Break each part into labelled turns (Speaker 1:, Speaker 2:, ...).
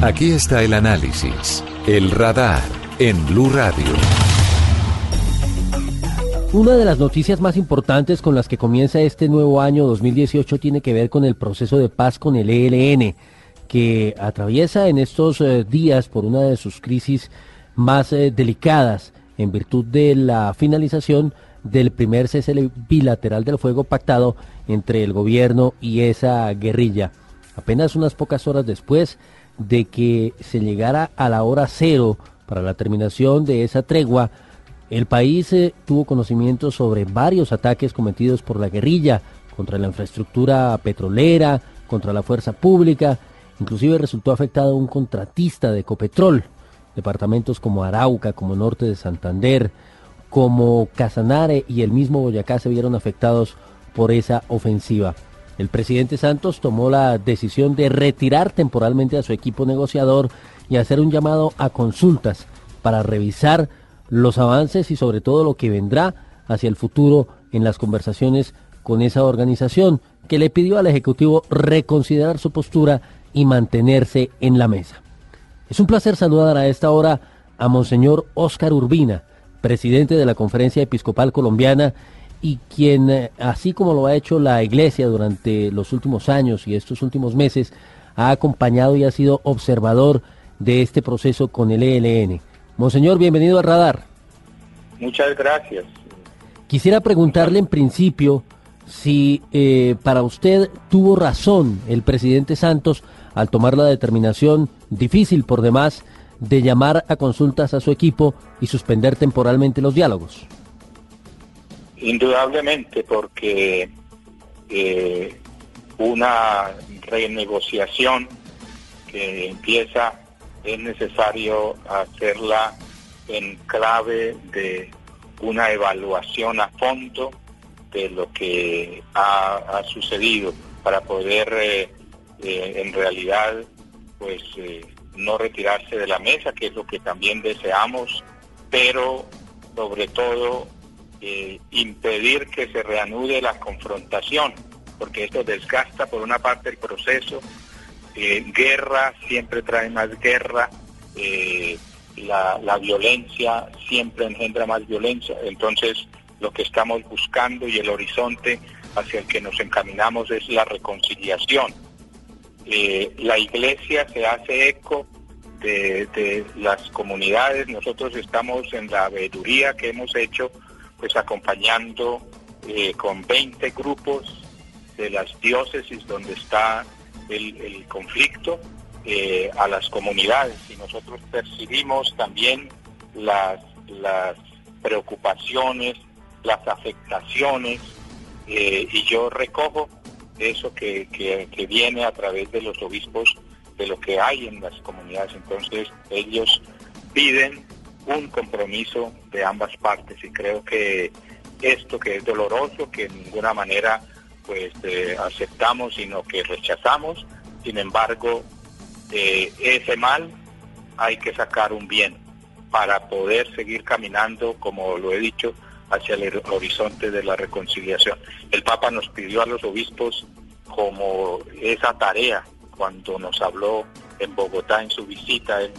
Speaker 1: Aquí está el análisis, el radar en Blue Radio.
Speaker 2: Una de las noticias más importantes con las que comienza este nuevo año 2018 tiene que ver con el proceso de paz con el ELN, que atraviesa en estos eh, días por una de sus crisis más eh, delicadas en virtud de la finalización del primer cese bilateral del fuego pactado entre el gobierno y esa guerrilla. Apenas unas pocas horas después de que se llegara a la hora cero para la terminación de esa tregua, el país eh, tuvo conocimiento sobre varios ataques cometidos por la guerrilla contra la infraestructura petrolera, contra la fuerza pública, inclusive resultó afectado un contratista de Ecopetrol, departamentos como Arauca, como Norte de Santander, como Casanare y el mismo Boyacá se vieron afectados por esa ofensiva. El presidente Santos tomó la decisión de retirar temporalmente a su equipo negociador y hacer un llamado a consultas para revisar los avances y sobre todo lo que vendrá hacia el futuro en las conversaciones con esa organización que le pidió al Ejecutivo reconsiderar su postura y mantenerse en la mesa. Es un placer saludar a esta hora a Monseñor Óscar Urbina, presidente de la Conferencia Episcopal Colombiana y quien, eh, así como lo ha hecho la Iglesia durante los últimos años y estos últimos meses, ha acompañado y ha sido observador de este proceso con el ELN. Monseñor, bienvenido al radar.
Speaker 3: Muchas gracias.
Speaker 2: Quisiera preguntarle en principio si eh, para usted tuvo razón el presidente Santos al tomar la determinación difícil por demás de llamar a consultas a su equipo y suspender temporalmente los diálogos?
Speaker 3: Indudablemente, porque eh, una renegociación que empieza es necesario hacerla en clave de una evaluación a fondo de lo que ha, sucedido para poder eh, eh, en realidad pues no retirarse de la mesa, que es lo que también deseamos, pero sobre todo eh, impedir que se reanude la confrontación, porque esto desgasta por una parte el proceso, eh, guerra siempre trae más guerra, eh, la, violencia siempre engendra más violencia, entonces lo que estamos buscando y el horizonte hacia el que nos encaminamos es la reconciliación eh, la iglesia se hace eco de, las comunidades. Nosotros estamos en la veeduría que hemos hecho, pues acompañando eh, con 20 grupos de las diócesis donde está el, conflicto eh, a las comunidades y nosotros percibimos también las, preocupaciones, las afectaciones y yo recojo eso que, que, viene a través de los obispos de lo que hay en las comunidades. Entonces ellos piden un compromiso de ambas partes y creo que esto que es doloroso, que en ninguna manera pues eh, aceptamos, sino que rechazamos, sin embargo, de ese mal hay que sacar un bien para poder seguir caminando, como lo he dicho, hacia el horizonte de la reconciliación. El Papa nos pidió a los obispos como esa tarea cuando nos habló en Bogotá en su visita. Él,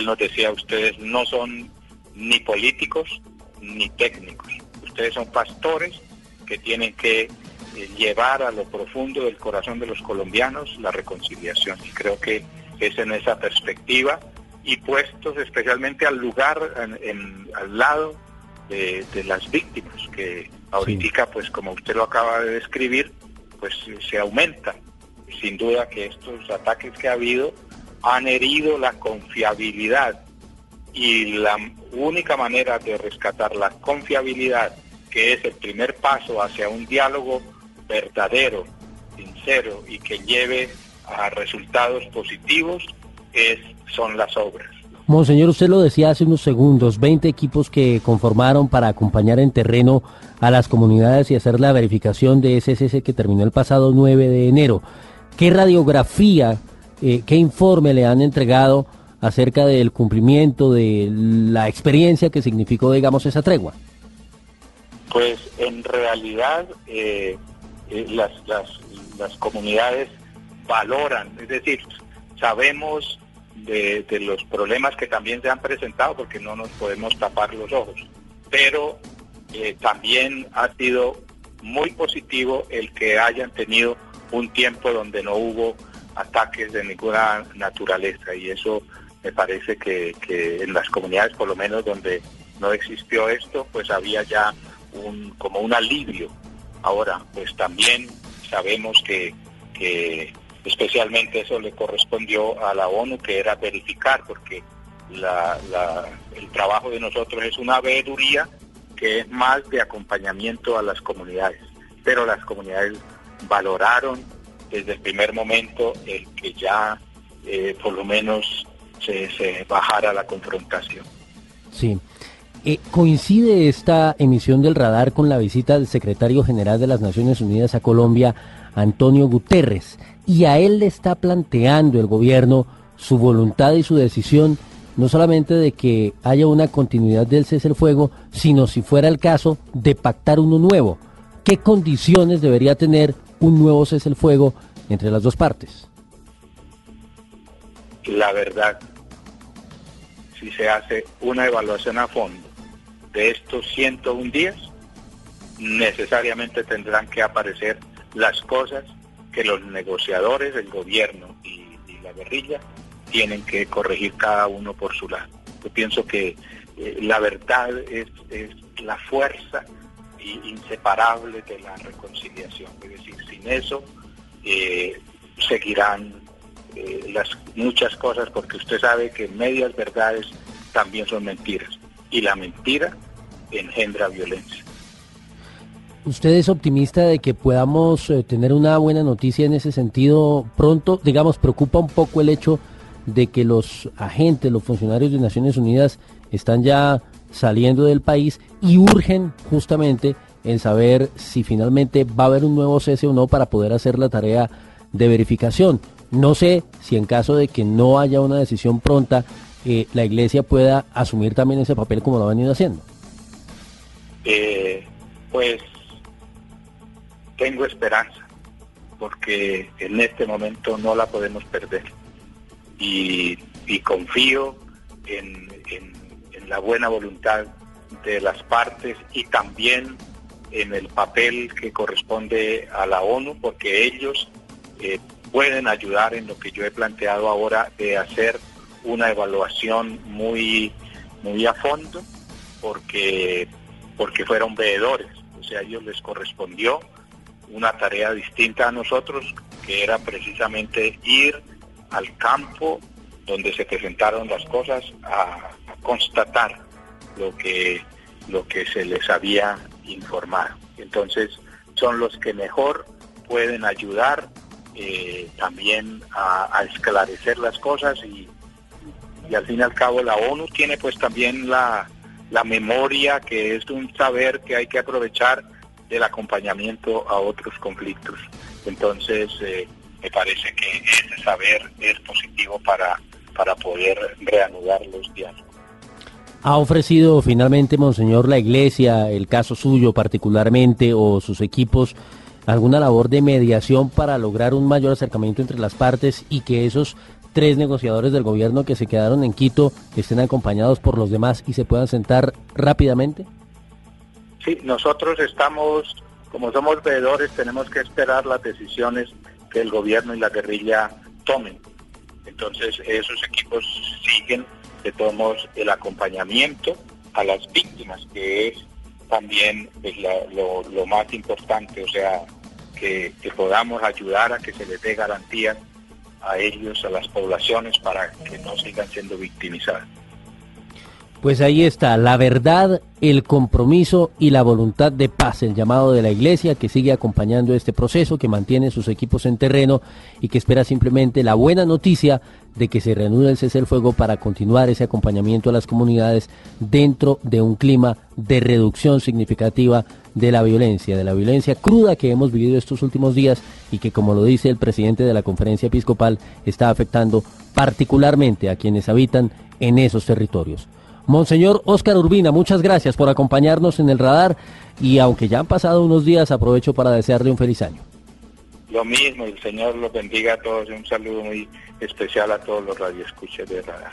Speaker 3: nos decía, ustedes no son ni políticos ni técnicos, ustedes son pastores que tienen que eh, llevar a lo profundo del corazón de los colombianos la reconciliación. Y creo que es en esa perspectiva y puestos especialmente al lugar, en, al lado de, las víctimas, que ahorita, pues como usted lo acaba de describir, pues se aumenta. Sin duda que estos ataques que ha habido han herido la confiabilidad y la única manera de rescatar la confiabilidad, que es el primer paso hacia un diálogo verdadero, sincero y que lleve a resultados positivos, es, son las obras.
Speaker 2: Monseñor, usted lo decía hace unos segundos, 20 equipos que conformaron para acompañar en terreno a las comunidades y hacer la verificación de cese que terminó el pasado 9 de enero. ¿Qué radiografía, eh, qué informe le han entregado acerca del cumplimiento de la experiencia que significó, digamos, esa tregua?
Speaker 3: Pues en realidad eh, eh, las, las, las comunidades valoran, es decir, sabemos de, los problemas que también se han presentado, porque no nos podemos tapar los ojos. Pero también ha sido muy positivo el que hayan tenido un tiempo donde no hubo ataques de ninguna naturaleza y eso me parece que, que en las comunidades por lo menos donde no existió esto pues había ya un como un alivio. Ahora pues también sabemos que, que especialmente eso le correspondió a la ONU que era verificar porque la, el trabajo de nosotros es una veeduría que es más de acompañamiento a las comunidades. Pero las comunidades valoraron desde el primer momento el que ya eh, por lo menos se, bajara la confrontación.
Speaker 2: Sí. Eh, ¿Coincide esta emisión del radar con la visita del secretario general de las Naciones Unidas a Colombia, Antonio Guterres? Y a él le está planteando el gobierno su voluntad y su decisión, no solamente de que haya una continuidad del cese el fuego, sino si fuera el caso de pactar uno nuevo. ¿Qué condiciones debería tener un nuevo cese el fuego entre las dos partes?
Speaker 3: La verdad, si se hace una evaluación a fondo de estos 101 días, necesariamente tendrán que aparecer las cosas que los negociadores, el gobierno y, la guerrilla tienen que corregir cada uno por su lado. Yo pienso que eh, la verdad es, es la fuerza inseparable de la reconciliación. Es decir, sin eso eh, seguirán eh, las muchas cosas porque usted sabe que medias verdades también son mentiras y la mentira engendra violencia.
Speaker 2: ¿Usted es optimista de que podamos eh, tener una buena noticia en ese sentido pronto? Digamos, preocupa un poco el hecho de que los agentes, los funcionarios de Naciones Unidas están ya saliendo del país y urgen justamente en saber si finalmente va a haber un nuevo cese o no para poder hacer la tarea de verificación. No sé si en caso de que no haya una decisión pronta, eh, la Iglesia pueda asumir también ese papel como lo ha venido haciendo.
Speaker 3: Eh, pues tengo esperanza, porque en este momento no la podemos perder. Y, confío en la buena voluntad de las partes y también en el papel que corresponde a la ONU, porque ellos eh, pueden ayudar en lo que yo he planteado ahora de hacer una evaluación muy, muy a fondo, porque, porque fueron veedores, o sea, a ellos les correspondió una tarea distinta a nosotros, que era precisamente ir al campo donde se presentaron las cosas a constatar lo que, lo que se les había informado. Entonces son los que mejor pueden ayudar eh, también a, esclarecer las cosas y, y, al fin y al cabo la ONU tiene pues también la, la memoria que es un saber que hay que aprovechar del acompañamiento a otros conflictos. Entonces eh, me parece que ese saber es positivo para, para poder reanudar los diálogos.
Speaker 2: ¿Ha ofrecido finalmente, Monseñor, la Iglesia, el caso suyo particularmente, o sus equipos, alguna labor de mediación para lograr un mayor acercamiento entre las partes y que esos tres negociadores del gobierno que se quedaron en Quito estén acompañados por los demás y se puedan sentar rápidamente?
Speaker 3: Sí, nosotros estamos, como somos veedores, tenemos que esperar las decisiones que el gobierno y la guerrilla tomen. Entonces esos equipos siguen de todos el acompañamiento a las víctimas, que es también pues, lo, más importante, o sea, que, que, podamos ayudar a que se les dé garantías a ellos, a las poblaciones, para que no sigan siendo victimizadas.
Speaker 2: Pues ahí está, la verdad, el compromiso y la voluntad de paz, el llamado de la Iglesia que sigue acompañando este proceso, que mantiene sus equipos en terreno y que espera simplemente la buena noticia de que se reanude el cese del fuego para continuar ese acompañamiento a las comunidades dentro de un clima de reducción significativa de la violencia, de la violencia cruda que hemos vivido estos últimos días y que, como lo dice el presidente de la conferencia episcopal, está afectando particularmente a quienes habitan en esos territorios. Monseñor Óscar Urbina, muchas gracias por acompañarnos en el radar y aunque ya han pasado unos días, aprovecho para desearle un feliz año.
Speaker 3: Lo mismo, y el Señor los bendiga a todos. Un saludo muy especial a todos los radioescuchas de Radar.